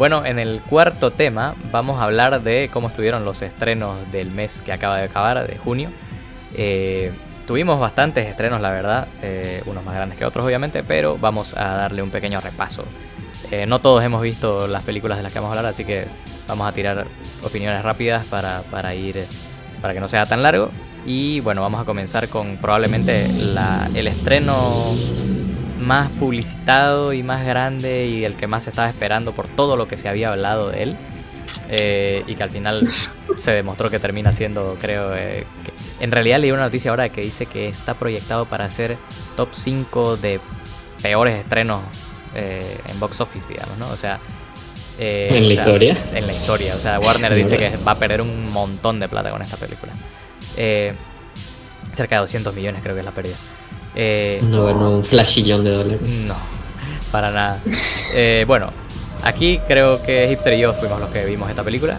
Bueno, en el cuarto tema vamos a hablar de cómo estuvieron los estrenos del mes que acaba de acabar, de junio. Eh, tuvimos bastantes estrenos, la verdad, eh, unos más grandes que otros obviamente, pero vamos a darle un pequeño repaso. Eh, no todos hemos visto las películas de las que vamos a hablar, así que vamos a tirar opiniones rápidas para, para ir, para que no sea tan largo. Y bueno, vamos a comenzar con probablemente la, el estreno más publicitado y más grande y el que más se estaba esperando por todo lo que se había hablado de él. Eh, y que al final se demostró que termina siendo, creo, eh, que en realidad leí una noticia ahora que dice que está proyectado para ser top 5 de peores estrenos eh, en box office, digamos, ¿no? O sea... ¿En la historia? En la historia, o sea, Warner dice que va a perder un montón de plata con esta película. cerca de 200 millones creo que es la pérdida. Eh, no, no, un flashillón de dólares. No, para nada. Eh, bueno, aquí creo que Hipster y yo fuimos los que vimos esta película.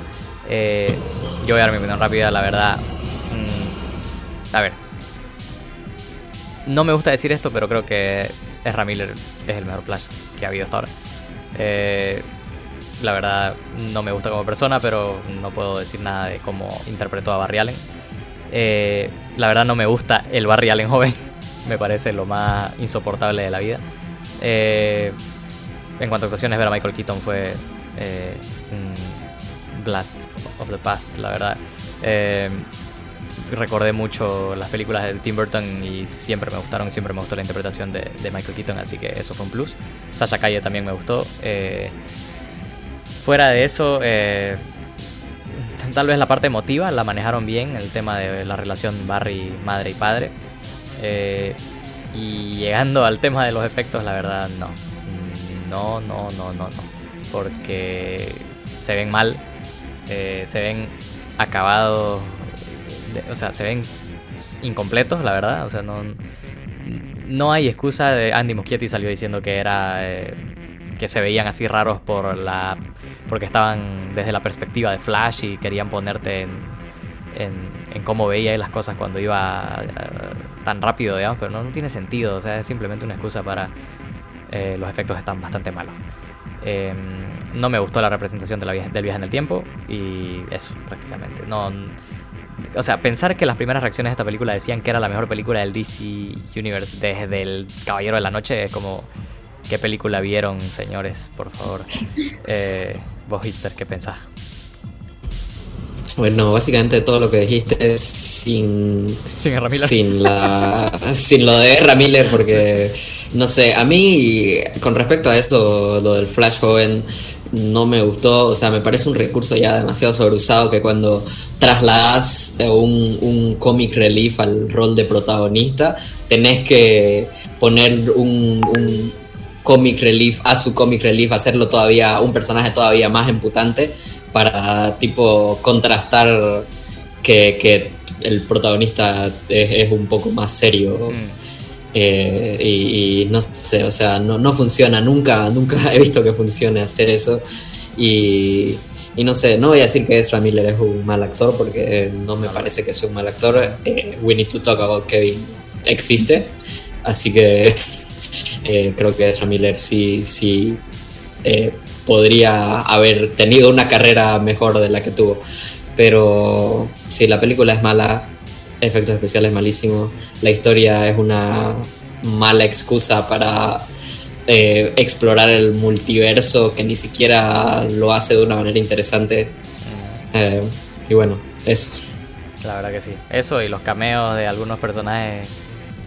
Eh, yo voy a dar mi opinión rápida, la verdad. Mm, a ver. No me gusta decir esto, pero creo que Ezra Miller es el mejor Flash que ha habido hasta ahora. la verdad, no me gusta como persona, pero no puedo decir nada de cómo interpretó a Barry Allen. la verdad, no me gusta el Barry Allen joven me parece lo más insoportable de la vida. Eh, en cuanto a actuaciones, ver a Michael Keaton fue eh, un blast of the past, la verdad. Eh, recordé mucho las películas de Tim Burton y siempre me gustaron, siempre me gustó la interpretación de, Michael Keaton, así que eso fue un plus. Sasha Calle también me gustó. fuera de eso, tal vez la parte emotiva la manejaron bien, el tema de la relación Barry, madre y padre. Eh, y llegando al tema de los efectos, la verdad no. No, no, no, no, no. Porque se ven mal, eh, se ven acabados, o sea, se ven incompletos, la verdad. O sea, no, no hay excusa de Andy Muschietti salió diciendo que era eh, que se veían así raros por la porque estaban desde la perspectiva de Flash y querían ponerte en, en, cómo veía las cosas cuando iba tan rápido, digamos, pero no, tiene sentido, o sea, es simplemente una excusa para... Eh, los efectos están bastante malos. Em, no me gustó la representación del viaje en el tiempo y eso prácticamente. No, o sea, pensar que las primeras reacciones de esta película decían que era la mejor película del DC Universe desde El Caballero de la Noche es como... ¿Qué película vieron, señores? Por favor. Eh, vos, hipster, ¿qué pensás? Bueno, básicamente todo lo que dijiste es sin. Sin Sin, la, sin lo de R. Miller, porque. No sé, a mí, con respecto a esto, lo del Flash joven, no me gustó. O sea, me parece un recurso ya demasiado sobreusado que cuando trasladas un, un comic relief al rol de protagonista, tenés que poner un, un comic relief a su comic relief, hacerlo todavía un personaje todavía más emputante para tipo contrastar que, el protagonista es, un poco más serio. Mm. Eh, y, no sé, o sea, no, funciona, nunca, nunca he visto que funcione hacer eso. Y, no sé, no voy a decir que Ezra Miller es un mal actor porque no me parece que sea un mal actor. Eh, We Need to Talk About Kevin existe, así que eh, creo que Ezra Miller sí, sí podría haber tenido una carrera mejor de la que tuvo. Pero si la película es mala, efectos especiales malísimos, la historia es una mala excusa para eh, explorar el multiverso que ni siquiera lo hace de una manera interesante. Eh, y bueno, eso. La verdad que sí. Eso y los cameos de algunos personajes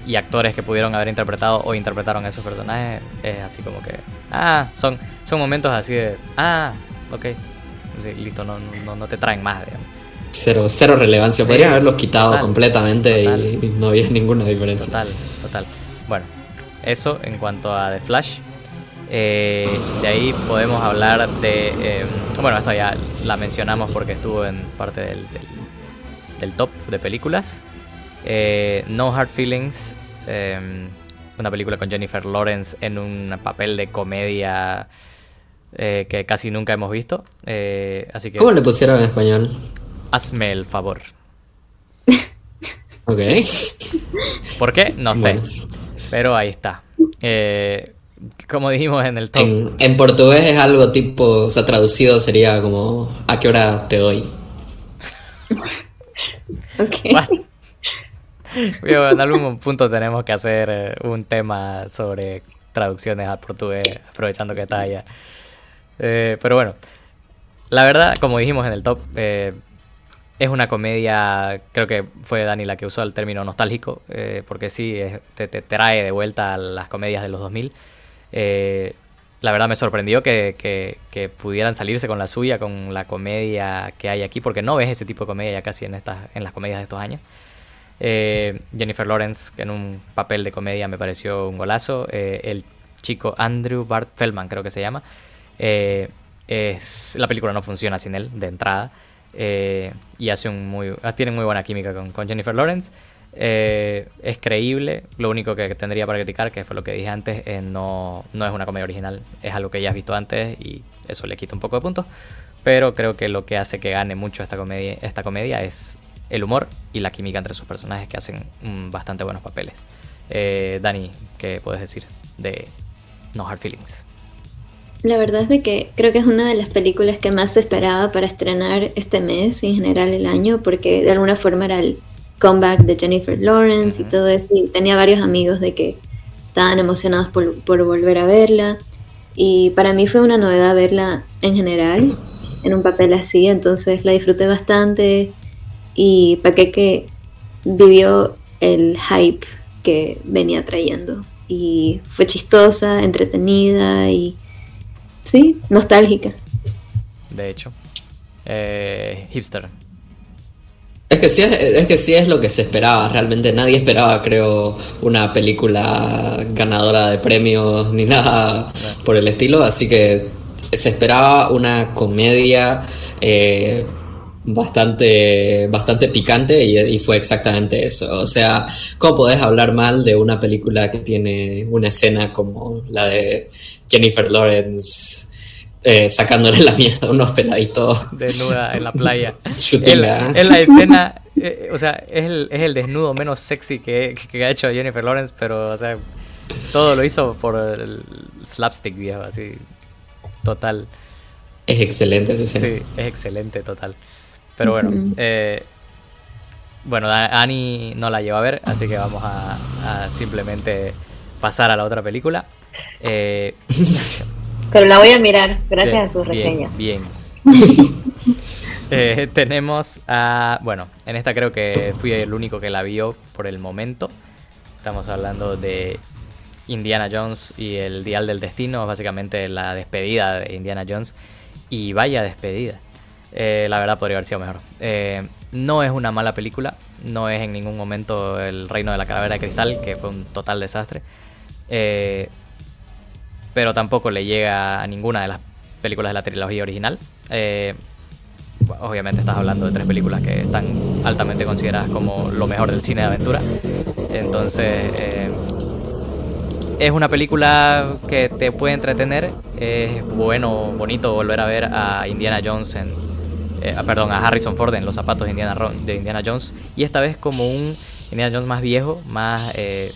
y actores que pudieron haber interpretado o interpretaron esos personajes es así como que ah son son momentos así de ah ok. Listo no, no, no, te traen más digamos. cero cero relevancia. Podrían haberlos quitado completamente y no había ninguna diferencia. Total total. Bueno eso en cuanto a The Flash. Eh, de ahí podemos hablar de em, bueno esto ya la mencionamos porque estuvo en parte del, del top de películas eh, no Hard Feelings, em, una película con Jennifer Lawrence en un papel de comedia eh, que casi nunca hemos visto. Eh, así que, ¿Cómo le pusieron en español? Hazme el favor. ok. ¿Por qué? No sé. Pero ahí está. como dijimos en el top. En, portugués es algo tipo, o sea, traducido sería como ¿a qué hora te doy? ok. En algún punto tenemos que hacer eh, un tema sobre traducciones al portugués, aprovechando que está allá. Eh, pero bueno, la verdad, como dijimos en el top, eh, es una comedia, creo que fue Dani la que usó el término nostálgico, porque sí, te, trae de vuelta a las comedias de los 2000. la verdad me sorprendió que, pudieran salirse con la suya, con la comedia que hay aquí, porque no ves ese tipo de comedia ya casi en, en las comedias de estos años. Eh, Jennifer Lawrence, que en un papel de comedia me pareció un golazo. Eh, el chico Andrew Bart Feldman, creo que se llama. Eh, la película no funciona sin él, de entrada. y hace un muy, ah, tiene muy buena química con, Jennifer Lawrence. es creíble. Lo único que tendría para criticar, que fue lo que dije antes, no, no es una comedia original. Es algo que ya has visto antes y eso le quita un poco de puntos. Pero creo que lo que hace que gane mucho esta comedia, esta comedia es el humor y la química entre sus personajes que hacen mm, bastante buenos papeles. Eh, Dani, ¿qué puedes decir de No Hard Feelings? La verdad es de que creo que es una de las películas que más se esperaba para estrenar este mes y en general el año, porque de alguna forma era el comeback de Jennifer Lawrence y todo eso. Y tenía varios amigos de que estaban emocionados por, por volver a verla. Y para mí fue una novedad verla en general, en un papel así, entonces la disfruté bastante y que vivió el hype que venía trayendo. Y fue chistosa, entretenida y sí, nostálgica. De hecho. Eh, hipster. Es que, sí es, que sí es lo que se esperaba, realmente nadie esperaba, creo, una película ganadora de premios ni nada por el estilo, así que se esperaba una comedia eh, bastante, bastante picante y, fue exactamente eso. O sea, ¿cómo podés hablar mal de una película que tiene una escena como la de Jennifer Lawrence eh, sacándole la mierda a unos peladitos? Desnuda en la playa. es, la, escena, eh, o sea, es el, es el, desnudo menos sexy que, que, ha hecho Jennifer Lawrence, pero, o sea, todo lo hizo por el slapstick viejo, así, total. Es excelente esa escena. Sí, es excelente, total. Pero bueno, eh, bueno, Ani no la lleva a ver, así que vamos a, simplemente pasar a la otra película. Eh, Pero la voy a mirar, gracias a su reseña. Bien. Eh, tenemos a. Bueno, en esta creo que fui el único que la vio por el momento. Estamos hablando de Indiana Jones y el Dial del Destino, básicamente la despedida de Indiana Jones. Y vaya despedida. Eh, la verdad podría haber sido mejor. Eh, no es una mala película, no es en ningún momento el reino de la calavera de cristal, que fue un total desastre. Eh, pero tampoco le llega a ninguna de las películas de la trilogía original. obviamente estás hablando de tres películas que están altamente consideradas como lo mejor del cine de aventura. Entonces, es una película que te puede entretener. Es bueno, bonito volver a ver a Indiana Jones en eh, perdón, a Harrison Ford en los zapatos de Indiana, de Indiana Jones. Y esta vez como un Indiana Jones más viejo, más eh,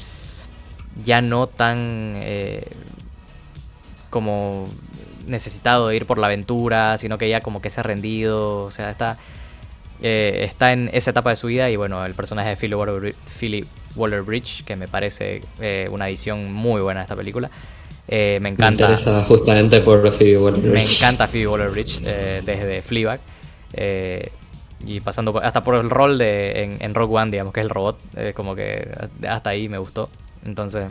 ya no tan eh, como necesitado de ir por la aventura, sino que ya como que se ha rendido, o sea, está, está en esa etapa de su vida y bueno, el personaje de Philly Waller-Bridge, que me parece una edición muy buena de esta película. me encanta. Me interesa justamente por Phoebe Waller-Bridge. Me encanta Phoebe Waller-Bridge desde Fleabag. Eh, y pasando hasta por el rol de en, en, Rogue One, digamos, que es el robot, eh, como que hasta ahí me gustó. Entonces,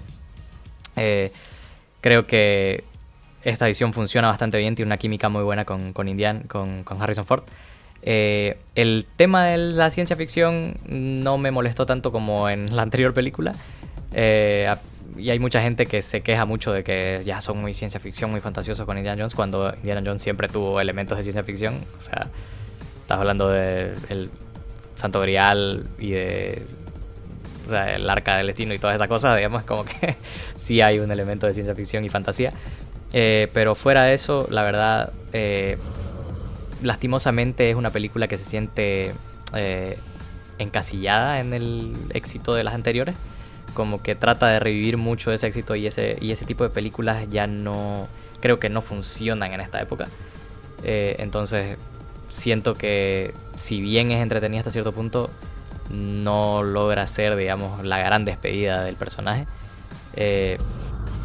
eh, creo que esta edición funciona bastante bien, tiene una química muy buena con, con Indian, con, con Harrison Ford. el tema de la ciencia ficción no me molestó tanto como en la anterior película. y hay mucha gente que se queja mucho de que ya son muy ciencia ficción, muy fantasiosos con Indiana Jones, cuando Indiana Jones siempre tuvo elementos de ciencia ficción. O sea, Estás hablando del Santo Grial y de. O sea, el arca del destino y todas esas cosas, digamos, como que sí hay un elemento de ciencia ficción y fantasía. Eh, pero fuera de eso, la verdad, eh, lastimosamente es una película que se siente eh, encasillada en el éxito de las anteriores. como que trata de revivir mucho ese éxito y ese, y ese tipo de películas ya no, creo que no funcionan en esta época. Entonces siento que si bien es entretenida hasta cierto punto, no logra ser, digamos, la gran despedida del personaje. Eh,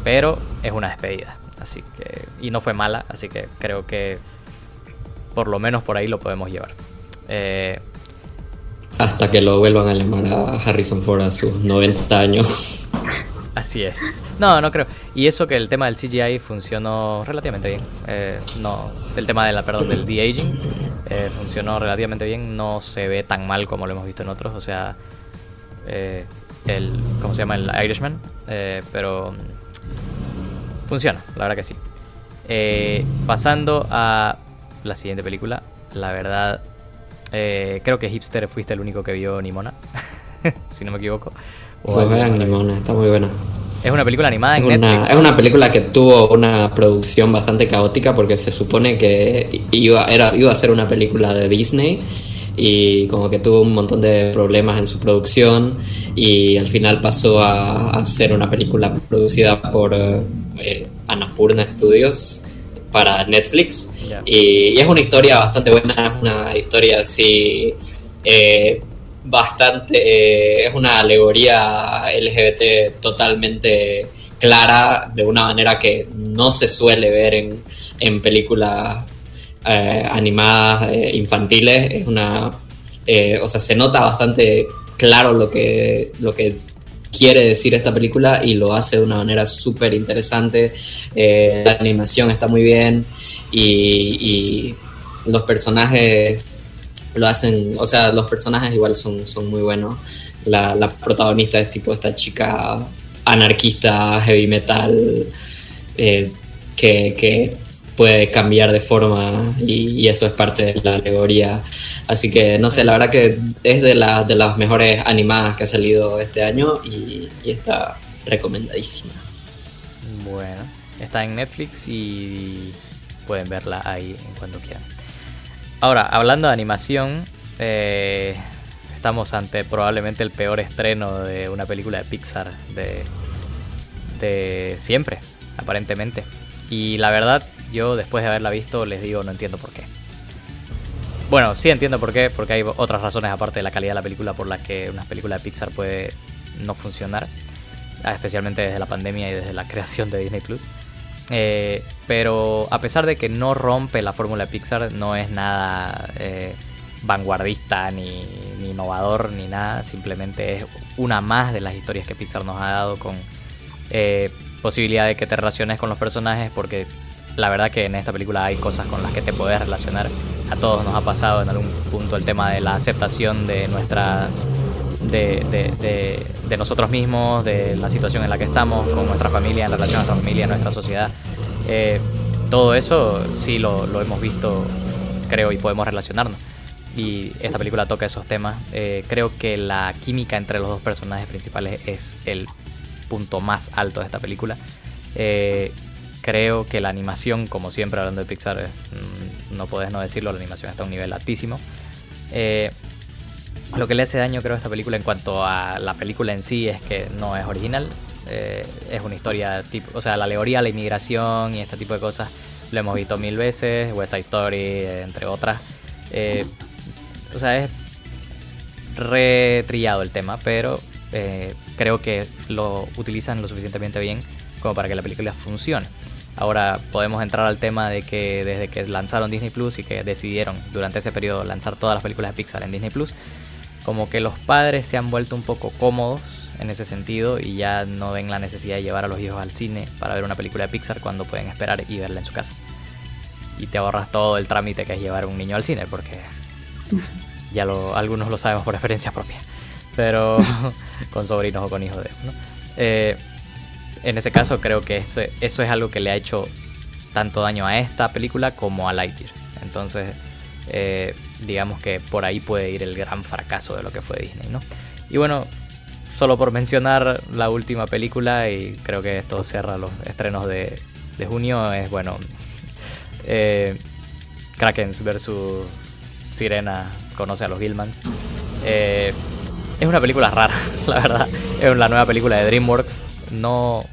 pero es una despedida. Así que. Y no fue mala. Así que creo que. Por lo menos por ahí lo podemos llevar. Eh, hasta que lo vuelvan a llamar a Harrison Ford a sus 90 años. Así es. No, no creo. Y eso que el tema del CGI funcionó relativamente bien. Eh, no, el tema de la, perdón, del de-aging eh, funcionó relativamente bien. No se ve tan mal como lo hemos visto en otros. O sea, eh, el, ¿cómo se llama? El Irishman. pero mm, funciona, la verdad que sí. pasando a la siguiente película. La verdad, creo que Hipster fuiste el único que vio Nimona. si no me equivoco. Pues vean Nimona, está muy buena. Es una película animada en Netflix. Una, es una película que tuvo una producción bastante caótica porque se supone que iba, era, iba a ser una película de Disney y como que tuvo un montón de problemas en su producción y al final pasó a, ser una película producida por eh, Annapurna Studios para Netflix y, es una historia bastante buena, es una historia así eh, bastante, eh, es una alegoría LGBT totalmente clara, de una manera que no se suele ver en, en películas eh, animadas eh, infantiles. Es una, o sea, se nota bastante claro lo que, lo que quiere decir esta película y lo hace de una manera súper interesante. la animación está muy bien y los personajes lo hacen, o sea, los personajes igual son, son muy buenos. La, protagonista es tipo esta chica anarquista, heavy metal, eh, que, puede cambiar de forma y, eso es parte de la alegoría. Así que no sé, la verdad que es de, de las mejores animadas que ha salido este año y, y está recomendadísima. Bueno, está en Netflix y pueden verla ahí en cuando quieran. Ahora, hablando de animación, eh, estamos ante probablemente el peor estreno de una película de Pixar de, de siempre, aparentemente. Y la verdad, yo después de haberla visto les digo, no entiendo por qué. Bueno, sí entiendo por qué, porque hay otras razones aparte de la calidad de la película por las que una película de Pixar puede no funcionar, especialmente desde la pandemia y desde la creación de Disney Plus. Eh, pero a pesar de que no rompe la fórmula Pixar, no es nada eh, vanguardista ni, innovador ni nada. Simplemente es una más de las historias que Pixar nos ha dado con eh, posibilidad de que te relaciones con los personajes porque la verdad que en esta película hay cosas con las que te puedes relacionar. A todos nos ha pasado en algún punto el tema de la aceptación de nuestra de, de, nosotros mismos, de la situación en la que estamos, con nuestra familia, en relación a nuestra familia, nuestra sociedad. Eh, todo eso sí lo, lo, hemos visto, creo, y podemos relacionarnos. Y esta película toca esos temas. Eh, creo que la química entre los dos personajes principales es el punto más alto de esta película. Eh, creo que la animación, como siempre hablando de Pixar, mm, no puedes no decirlo, la animación está a un nivel altísimo. Lo que le hace daño creo a esta película en cuanto a la película en sí es que no es original. Eh, es una historia tipo, o sea, la alegoría la inmigración y este tipo de cosas lo hemos visto mil veces, West Side Story, entre otras. Eh, o sea, es retrillado el tema, pero eh, creo que lo utilizan lo suficientemente bien como para que la película funcione. Ahora podemos entrar al tema de que desde que lanzaron Disney Plus y que decidieron durante ese periodo lanzar todas las películas de Pixar en Disney Plus, como que los padres se han vuelto un poco cómodos en ese sentido y ya no ven la necesidad de llevar a los hijos al cine para ver una película de Pixar cuando pueden esperar y verla en su casa. Y te ahorras todo el trámite que es llevar a un niño al cine, porque ya lo, algunos lo sabemos por experiencia propia, pero con sobrinos o con hijos de ¿no? Eh, en ese caso creo que eso, eso es algo que le ha hecho tanto daño a esta película como a Lightyear. Entonces, eh, digamos que por ahí puede ir el gran fracaso de lo que fue Disney, ¿no? Y bueno, solo por mencionar la última película, y creo que esto cierra los estrenos de, junio, es bueno, eh, Krakens versus Sirena conoce a los Gilmans. Eh, es una película rara, la verdad. Es la nueva película de DreamWorks. No,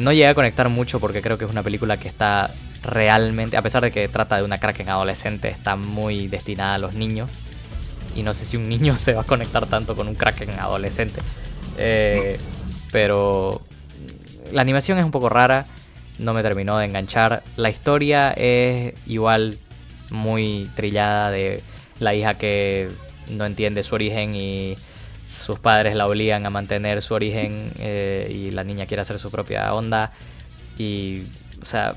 no llegué a conectar mucho porque creo que es una película que está realmente, a pesar de que trata de una Kraken adolescente, está muy destinada a los niños. Y no sé si un niño se va a conectar tanto con un Kraken adolescente. Eh, pero la animación es un poco rara, no me terminó de enganchar. La historia es igual muy trillada de la hija que no entiende su origen y sus padres la obligan a mantener su origen eh, y la niña quiere hacer su propia onda. Y, o sea,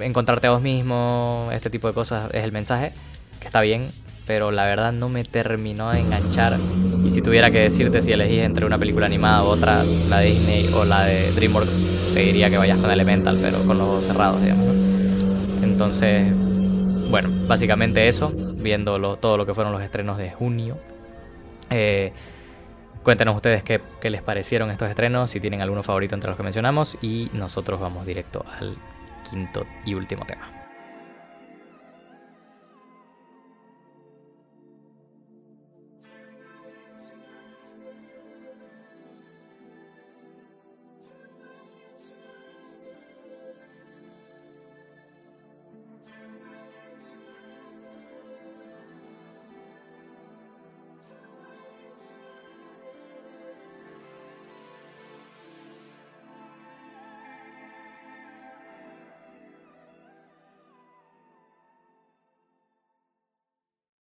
encontrarte a vos mismo, este tipo de cosas es el mensaje, que está bien, pero la verdad no me terminó de enganchar. Y si tuviera que decirte si elegís entre una película animada u otra, la de Disney o la de DreamWorks, te diría que vayas con Elemental, pero con los ojos cerrados, digamos. Entonces, bueno, básicamente eso, viendo todo lo que fueron los estrenos de junio. Eh, cuéntenos ustedes qué, qué les parecieron estos estrenos, si tienen alguno favorito entre los que mencionamos, y nosotros vamos directo al quinto y último tema.